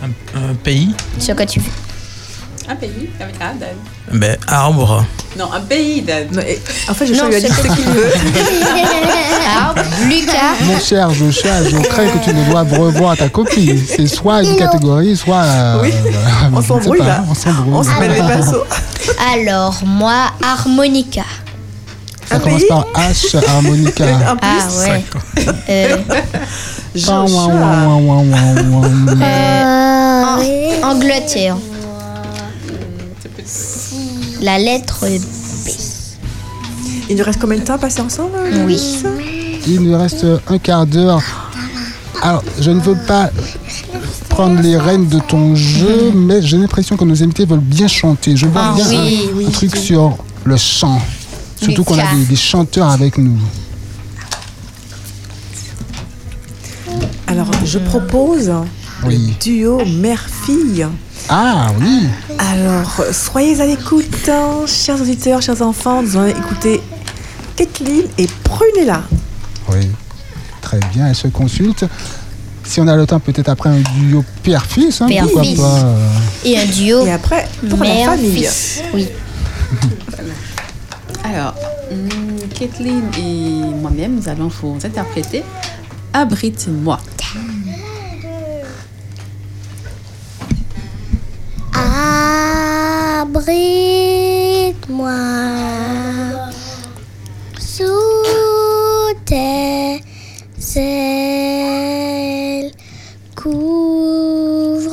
Un, un pays ce que tu veux. Un pays avec A, Dan. Ben, arbre. Non, un pays, Dan. Non, et- en fait, je Non, lui a dit c'est ce qu'il veut. Arbre, Lucas. Mon cher Joshua, je crains que tu ne doives revoir ta copie. C'est soit une catégorie, soit. euh, Oui. euh, On je ne sais s'embrouille, pas, là. On s'embrouille. On se met les pinceaux. Alors, moi, harmonica. Ça Un commence pays par H, harmonica. Plus, Ah ouais. Euh, euh, Angleterre. La lettre B. Il nous reste combien de temps à passer ensemble euh, Oui. Il nous reste un quart d'heure. Alors, je ne veux pas prendre les rênes de ton jeu, mais j'ai l'impression que nos invités veulent bien chanter. Je vois Ah bien oui, un, oui. un truc sur le chant. Surtout qu'on a des chanteurs avec nous. Alors, je propose Oui. duo mère-fille. Ah oui. Alors, soyez à l'écoute, hein, chers auditeurs, chers enfants. Nous allons écouter Kathleen et Prunella. Oui, très bien, elles se consultent. Si on a le temps, peut-être après un duo père-fils, hein, pourquoi Père-fils. pas euh, Et un duo. Et après, pour la famille. fils. Oui. Alors, hum, Kathleen et moi-même, nous allons vous interpréter Abrite-moi. Abrite-moi sous tes ailes. Couvre-moi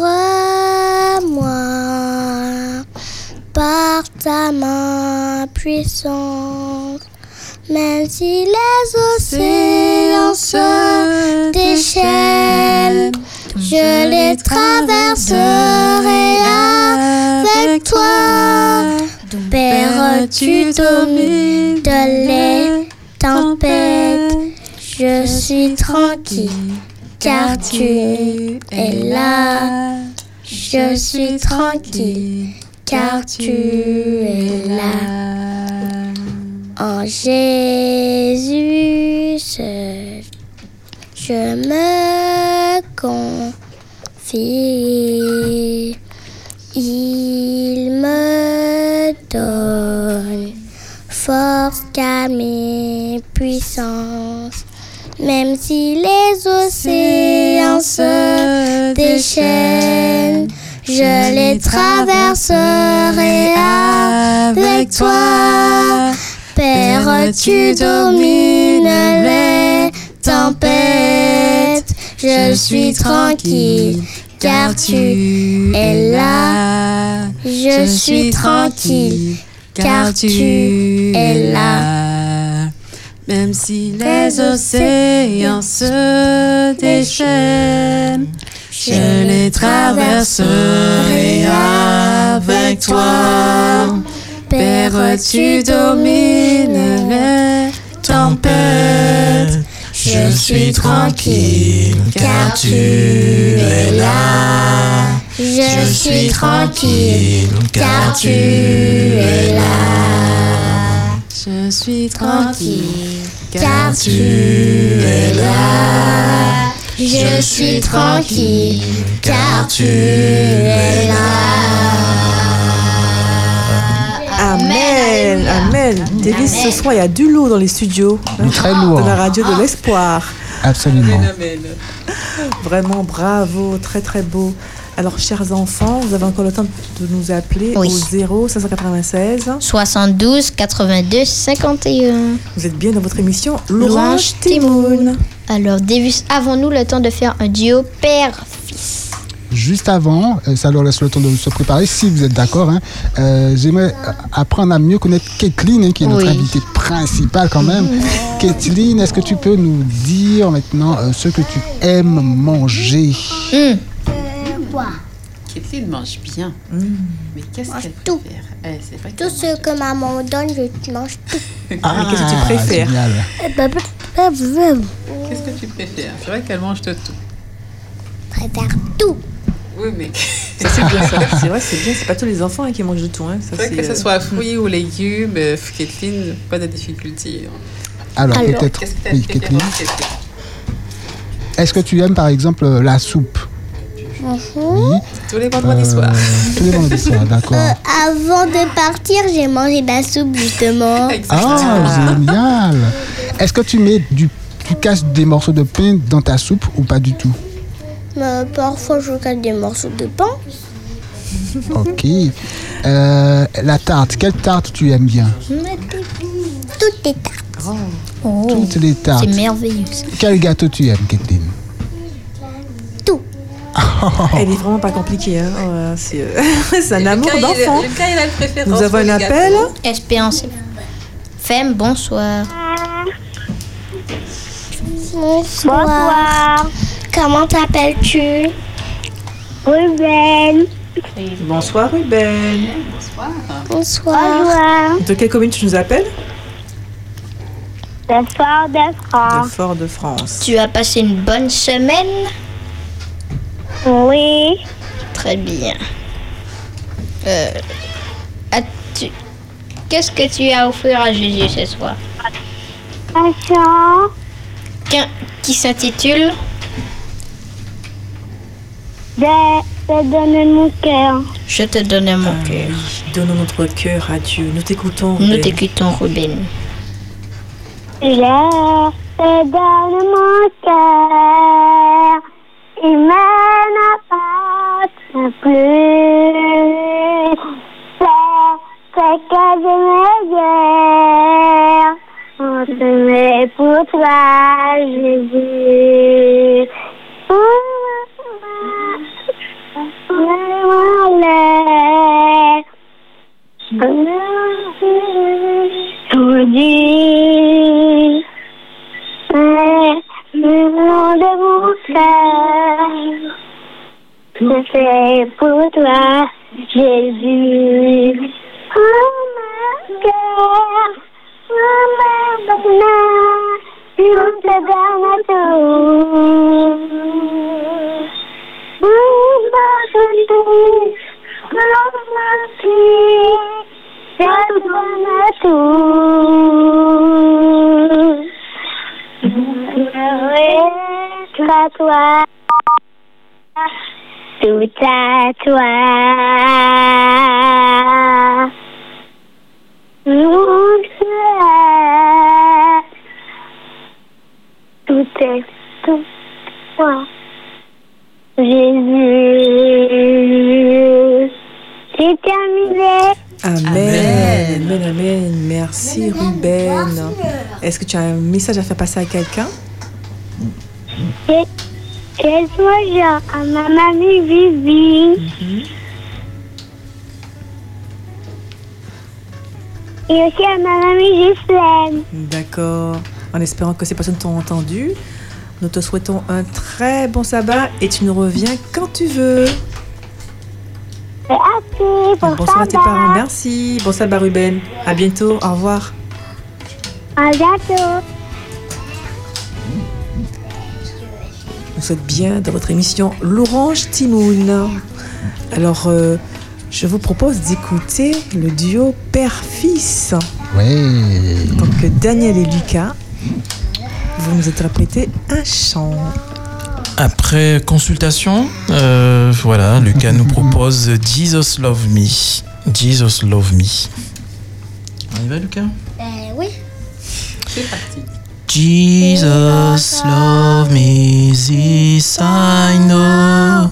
par ta main puissante. Même si les océans se déchaînent, je les traverserai avec toi. Père, tu domines les tempêtes? Je suis tranquille car tu es là. Je suis tranquille car tu es là. En Jésus seul, je me confie. Il me donne force, calme et puissance. Même si les océans se déchaînent, je les traverserai avec toi. Père, tu domines les tempêtes. Je suis tranquille car tu es là. Je suis tranquille car tu es là. Même si les océans se déchaînent, je les traverserai avec toi. Père, tu domines les tempêtes? Je suis tranquille car tu es là. Je suis tranquille car tu es là. Je suis tranquille Car tu es là. Je suis tranquille car tu es là. Amen, Amen. Davis, ce soir, il y a du lourd dans les studios. hein, Du très lourd. De la radio de l'espoir. Absolument. Vraiment, bravo, très très beau. Alors, chers enfants, vous avez encore le temps de nous appeler Oui. au 0 596. 72 82 51. Vous êtes bien dans votre émission Louange Timoun. Alors, Davis, avons-nous le temps de faire un duo père-fils Juste avant, euh, ça leur laisse le temps de se préparer, si vous êtes d'accord. hein, euh, J'aimerais apprendre à mieux connaître Kathleen, hein, qui est notre Oui. invitée principale quand même. Kathleen, est-ce que tu peux nous dire maintenant euh, ce que tu aimes manger? Hmm, Kathleen mange bien. Mais qu'est-ce qu'elle tout. préfère? Pas Tout ce que maman donne, je mange tout. Ah, qu'est-ce que tu préfères? génial. Qu'est-ce que tu préfères? C'est vrai qu'elle mange de tout. Je préfère tout. Oui, mais Ça, c'est bien ça. C'est vrai, c'est bien. C'est pas tous les enfants hein, qui mangent de tout. Hein. Ça, c'est que ce euh, soit fruits ou légumes, euh, Kathleen, pas de difficulté. hein. Alors, Alors, peut-être, Qu'est-ce que oui, Kathleen, est-ce que tu aimes par exemple euh, la soupe Oui. Tous les vendredis Euh, soirs. Tous les vendredis soirs, d'accord. Avant de partir, j'ai mangé de la soupe justement. Ah, génial Est-ce que tu mets du, tu casses des morceaux de pain dans ta soupe ou pas du tout Mais parfois, je casse des morceaux de pain. Ok. Euh, la tarte, quelle tarte tu aimes bien? Toutes les tartes. Oh, Toutes les tartes. c'est merveilleux. Quel gâteau tu aimes, Kathleen? Tout. Elle est vraiment pas compliquée. Hein. Oh, c'est, euh, c'est un amour d'enfant. Nous avons un appel. Espérance. Femme, bonsoir. Bonsoir. Comment t'appelles-tu? Ruben. Bonsoir Ruben. Bonsoir. De quelle commune tu nous appelles? Le fort de De France. Fort-de-France. Tu as passé une bonne semaine? Oui. Très bien. Euh, as-tu- Qu'est-ce que tu as offert à Jésus ce soir? Un chant qui s'intitule de te donner mon cœur. Je te donne mon Ah cœur. Donnons notre cœur à Dieu. Nous t'écoutons. Nous t'écoutons, Ruben. Je te donne mon cœur, il me n'appartient plus. C'est ce que je me guère, on te met pour toi, Jésus. Tout dit, mais le nom de mon cœur, je fais pour toi, Jésus. Oh mon cœur, oh mon bonheur, je te donne tout. Oh toi, tout à toi. Tout est tout toi. Jésus, c'est terminé. Amen. Amen, amen. Merci Ruben. Est-ce que tu as un message à faire passer à quelqu'un? Bonjour à ma mamie Vivi. Et aussi à ma mamie Gislaine. D'accord. En espérant que ces personnes t'ont entendu, nous te souhaitons un très bon sabbat et tu nous reviens quand tu veux. Et à pour Bonsoir à tes parents. Merci. Bon sabbat Ruben. À bientôt. Au revoir. À bientôt. Vous êtes bien dans votre émission L'Orange Timoun. Alors, euh, je vous propose d'écouter le duo père-fils. Ouais. Donc, Daniel et Lucas, vous nous interprétez un chant. Après consultation, euh, voilà, Lucas nous propose Jesus Love Me. Jesus Love Me. On y va, Lucas? Euh, oui. C'est parti. Jesus love me, this I know.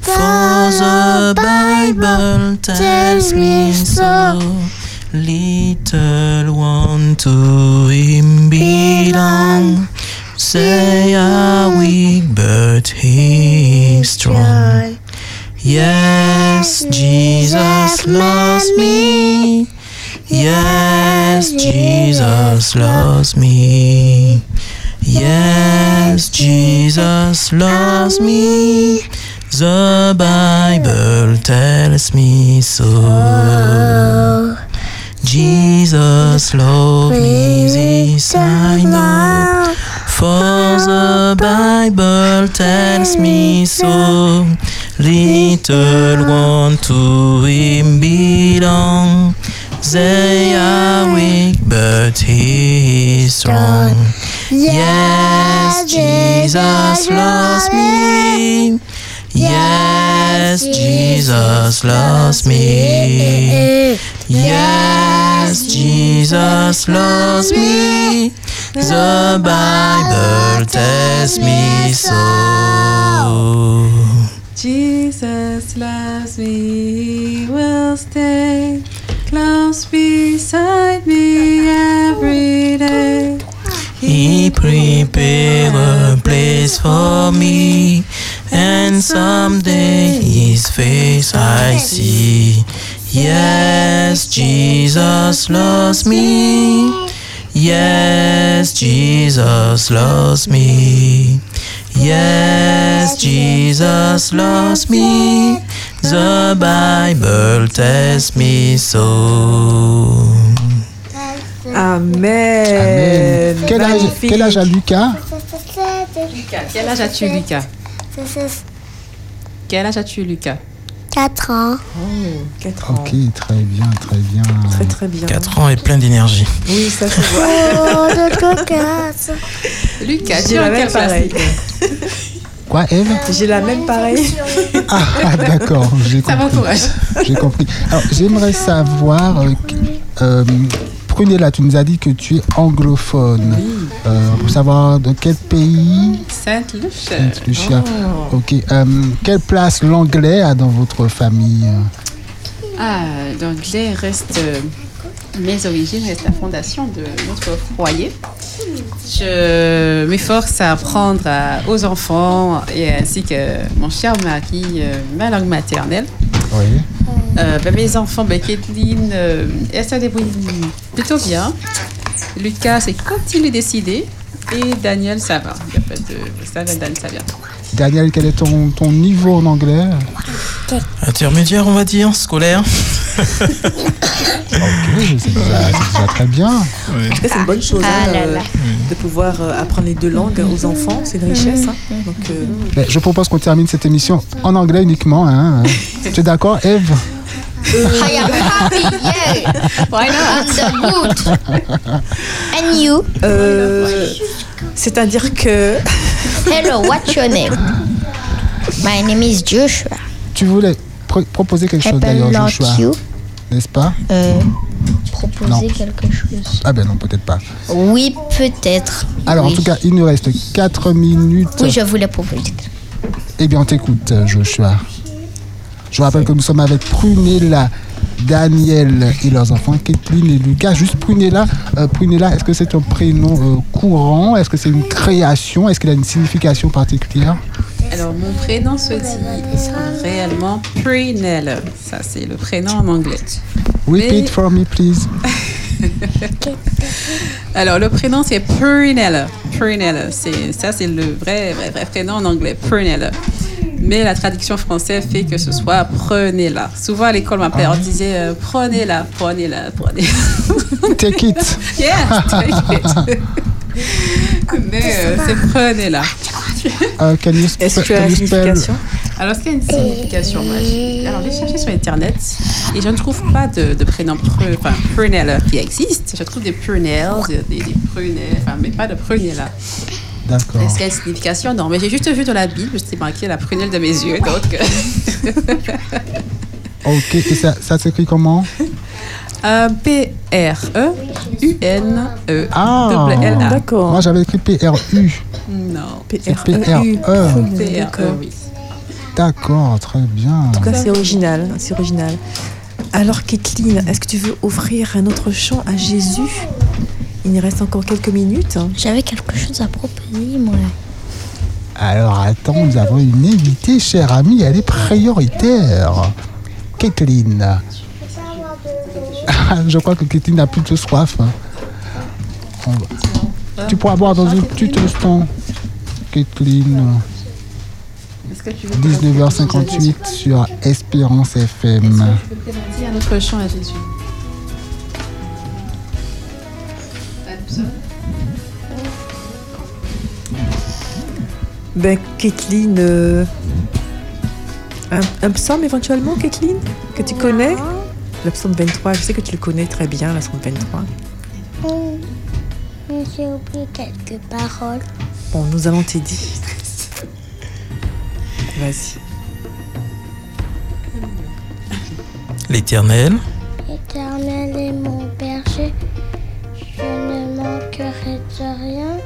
For the Bible tells me so. Little one to him belong. Say are weak, but he is strong. Yes, Jesus loves me. Yes, Jesus loves me. Yes, Jesus loves me. The Bible tells me so. Oh. Jesus loves me, this I know. For the Bible tells me so. Little one to him belong. They are weak, but he is strong. Yes, Jesus loves me. Yes, Jesus loves me. Yes, Jesus loves me. The Bible tells me so. Jesus loves me, he will stay close beside me every day. He prepared a place for me, and someday His face I see. Yes, Jesus loves me. Yes, Jesus loves me. Yes, Jesus loves me. The Bible tells me so. Amen. Amen. Quel âge, Magnifique. quel âge a Lucas Lucas, quel âge as-tu, Lucas? Quel âge as-tu, Lucas? 4 ans. Oh, 4 ans. Ok, très bien, très bien. Très très bien. 4 ans et plein d'énergie. Oui, ça se voit. Oh, de cocasse. Lucas, tu J'ai la même pareille. Quoi, Eve J'ai la même pareille. Ah, ah, d'accord, j'ai Ça compris. m'encourage. J'ai compris. Alors, j'aimerais savoir, euh, euh, Prunella, tu nous as dit que tu es anglophone. Euh, pour savoir de quel pays Sainte-Luche. Sainte-Lucia. Oh. Ok. euh, quelle place l'anglais a dans votre famille? Ah, l'anglais reste. euh, mes origines restent la fondation de notre foyer. Je m'efforce à apprendre à- aux enfants et ainsi que mon cher mari ma langue maternelle. Oui. Euh, ben, mes enfants, ben, Kathleen, euh, elle se débrouille plutôt bien. Lucas, c'est quand il est décidé. Et Daniel, ça va. Il n'y a pas de. Ça va, Dan, ça vient. Daniel, quel est ton, ton niveau en anglais Intermédiaire, on va dire, scolaire. Ok, c'est déjà, très bien. En tout cas, c'est une bonne chose hein, Ah là euh, là. de pouvoir euh, apprendre les deux langues aux enfants. C'est une richesse. hein. Donc, euh, Mais je propose qu'on termine cette émission en anglais uniquement. Hein. Tu es d'accord, Eve? I am happy, yeah. Why not? That's good. And you? euh, C'est-à-dire que. Hello, what's your name? My name is Joshua. Tu voulais pro- proposer quelque chose d'ailleurs, Joshua, you. n'est-ce pas? Euh, proposer Non. quelque chose. Ah ben non, peut-être pas. Oui, peut-être. Alors, en tout cas, il nous reste 4 minutes. Oui, je voulais proposer. Eh bien, on t'écoute, Joshua. Je vous rappelle que nous sommes avec Prunella, Daniel et leurs enfants, Kathleen et Lucas. Juste Prunella, euh, Prunella, est-ce que c'est un prénom euh, courant? Est-ce que c'est une création? Est-ce qu'il a une signification particulière? Alors, mon prénom se dit réellement Prunella. Ça, c'est le prénom en anglais. Repeat Mais- for me, please. Alors, le prénom, c'est Prunella. Prunella. Ça, c'est le vrai, vrai, vrai prénom en anglais. Prunella. Mais la traduction française fait que ce soit Prenez-la. Souvent, à l'école, ma mère disait euh, Prenez-la, prenez-la, prenez-la. Take it. yes, take it. Mais euh, c'est Prenez-la. Can you, Est-ce que tu as can la you spell- signification? Alors, est-ce qu'il y a une signification Alors, j'ai cherché sur Internet et je ne trouve pas de, de prénom pre, enfin, Prunella qui existe. Je trouve des Prunelles, des, des Prunelles, enfin, mais pas de Prunella. D'accord. Est-ce qu'il y a une signification Non, mais j'ai juste vu dans la Bible, c'était marqué la prunelle de mes yeux, donc... euh, Ok, et ça, ça s'écrit comment euh, P-R-E-U-N-E. Ah double L-A. D'accord. Moi, j'avais écrit PRU. Non. C'est P-R-E-U. P-R-E. P-R-E, oui. D'accord, très bien. En tout cas, c'est original. C'est original. Alors, Kathleen, est-ce que tu veux offrir un autre chant à Jésus? Il nous reste encore quelques minutes. J'avais quelque chose à proposer, moi. Alors attends, nous avons une invitée, chère amie, elle est prioritaire. Kathleen. Ah, Je crois que Kathleen n'a plus de soif. hein. Tu pourras boire dans un petit instant. Kathleen, Est-ce que tu veux que 19h58 sur Espérance FM. tu peux présenter un autre chant à Jésus Ben, Kathleen, euh, un, un psaume éventuellement, Kathleen Que tu connais? Le psaume 23, je sais que tu le connais très bien, le psaume 23. Hum, J'ai oublié quelques paroles. Bon, nous allons t'aider. Vas-y. L'éternel. Éternel est mon berger, rien.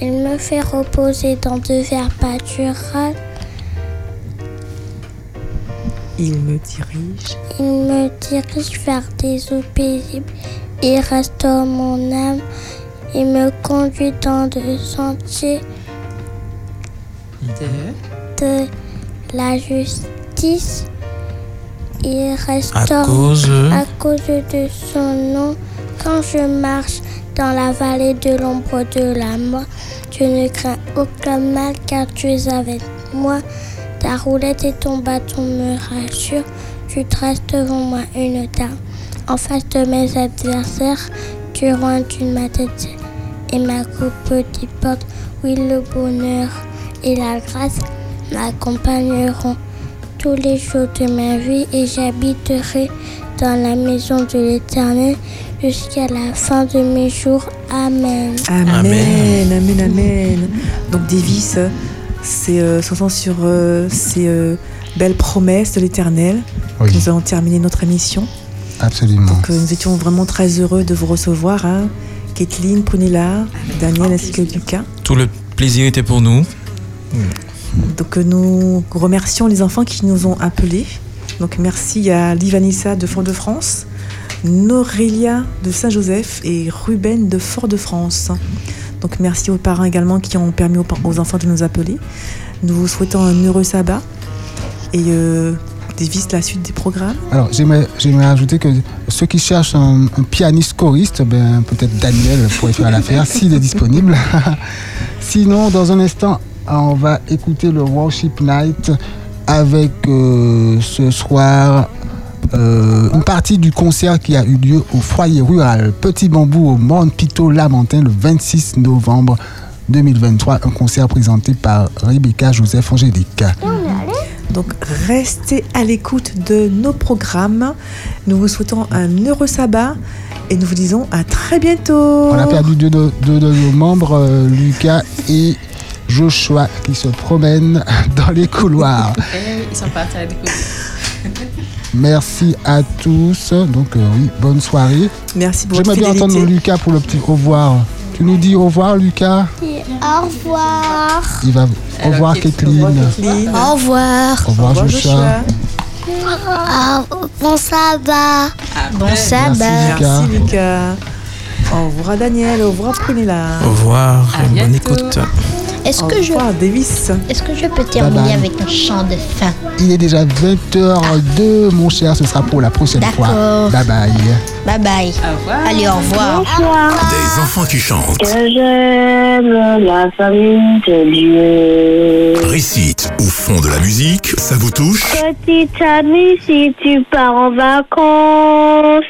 Il me fait reposer dans de verts pâturages. Il me dirige. Il me dirige vers des eaux paisibles. Il restaure mon âme. Il me conduit dans de sentiers De... de la justice. Il À restaure cause. à cause de son nom. Quand je marche dans la vallée de l'ombre de la mort, je ne crains aucun mal car tu es avec moi. Ta roulette et ton bâton me rassurent. Tu traces devant moi une table. En face de mes adversaires, tu rendu ma tête et ma coupe porte. Oui, le bonheur et la grâce m'accompagneront tous les jours de ma vie et j'habiterai dans la maison de l'Éternel jusqu'à la fin de mes jours. Amen. Amen, amen, amen. Donc Davis, c'est euh, s'entend sur euh, ces euh, belles promesses de l'Éternel. Oui. Nous allons terminer notre émission. Absolument. Donc euh, nous étions vraiment très heureux de vous recevoir, hein. Kathleen, Prunella, Daniel ainsi que Lucas. Tout le plaisir était pour nous. Donc nous remercions les enfants qui nous ont appelés. Donc merci à Livanissa de Fort-de-France, Norelia de Saint-Joseph et Ruben de Fort-de-France. Donc merci aux parents également qui ont permis aux, enfants de nous appeler. Nous vous souhaitons un heureux sabbat et euh, Davis la suite des programmes. Alors, j'aimerais, ajouter que ceux qui cherchent un, un pianiste choriste, ben, peut-être Daniel pourrait faire l'affaire s'il est disponible. Sinon, dans un instant, on va écouter le Worship Night avec euh, ce soir euh, une partie du concert qui a eu lieu au foyer rural Petit Bambou au Mont Pito Lamentin le 26 novembre 2023. Un concert présenté par Rebecca Joseph Angélique. Donc restez à l'écoute de nos programmes. Nous vous souhaitons un heureux sabbat et nous vous disons à très bientôt. On a perdu deux de, deux de nos membres, euh, Lucas et Joshua, qui se promènent dans les couloirs. Eh ils sont partis à l'écoute. Merci à tous. Donc, euh, oui, bonne soirée. Merci pour votre J'aimerais bien fidélité. entendre Lucas pour le petit au revoir. Tu nous dis au revoir, Lucas Au revoir. Il va au revoir, Kathleen. Au revoir. Au revoir, Au revoir, Joshua. Joshua. Ah, bon sabbat. Bon Merci, sabbat. Lucas. Merci Lucas. Au revoir Daniel, au revoir Prunella. Au revoir À bonne bientôt. écoute. Est-ce Au que je revoir Davis. est-ce que je peux terminer bye. avec un chant de fin Il est déjà 20h02, mon cher. Ce sera pour la prochaine fois. D'accord. Bye bye. Bye bye. Au revoir. Allez, au revoir. Des enfants qui chantent. Que j'aime la famille de Dieu. Récite ou font de la musique, ça vous touche? Petite amie, si tu pars en vacances,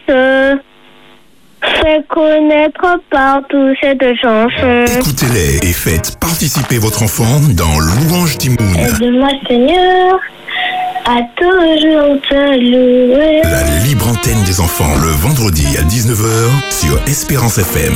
fais connaître partout cette chanson. Écoutez-les et faites participer votre enfant dans Louange Timoun. Aide-moi Seigneur à toujours te louer. La libre antenne des enfants le vendredi à 19h sur Espérance FM.